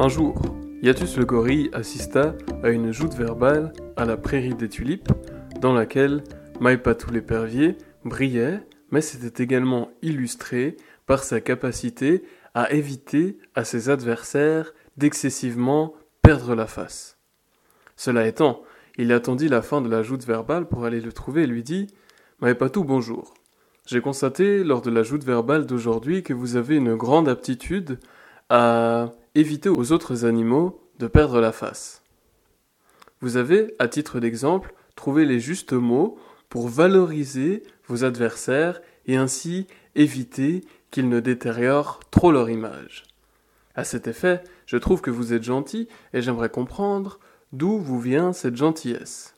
Un jour, Yatus le gorille assista à une joute verbale à la prairie des tulipes, dans laquelle Maipatou l'épervier brillait, mais c'était également illustré par sa capacité à éviter à ses adversaires d'excessivement perdre la face. Cela étant, il attendit la fin de la joute verbale pour aller le trouver et lui dit Maipatou, bonjour. J'ai constaté lors de la joute verbale d'aujourd'hui que vous avez une grande aptitude à éviter aux autres animaux de perdre la face. Vous avez, à titre d'exemple, trouvé les justes mots pour valoriser vos adversaires et ainsi éviter qu'ils ne détériorent trop leur image. À cet effet, je trouve que vous êtes gentil et j'aimerais comprendre d'où vous vient cette gentillesse.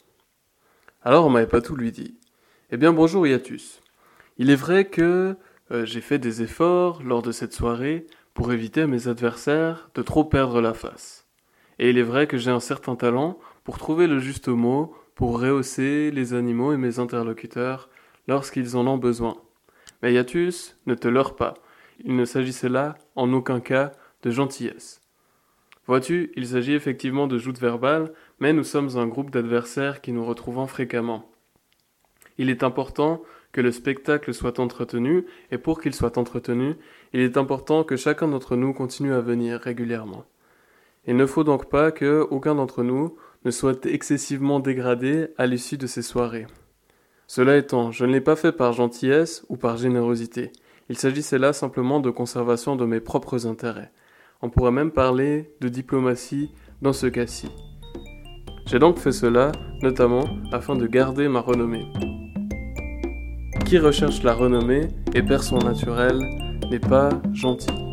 Alors Maëpatou lui dit Eh bien bonjour Iatus. Il est vrai que euh, j'ai fait des efforts lors de cette soirée pour éviter à mes adversaires de trop perdre la face. Et il est vrai que j'ai un certain talent pour trouver le juste mot pour rehausser les animaux et mes interlocuteurs lorsqu'ils en ont besoin. Mais Yatus, ne te leurre pas. Il ne s'agissait là, en aucun cas, de gentillesse. Vois-tu, il s'agit effectivement de joute verbale, mais nous sommes un groupe d'adversaires qui nous retrouvons fréquemment. Il est important que le spectacle soit entretenu, et pour qu'il soit entretenu, il est important que chacun d'entre nous continue à venir régulièrement. Il ne faut donc pas que aucun d'entre nous ne soit excessivement dégradé à l'issue de ces soirées. Cela étant, je ne l'ai pas fait par gentillesse ou par générosité. Il s'agissait là simplement de conservation de mes propres intérêts. On pourrait même parler de diplomatie dans ce cas-ci. J'ai donc fait cela, notamment afin de garder ma renommée. Qui recherche la renommée et perd son naturel n'est pas gentil.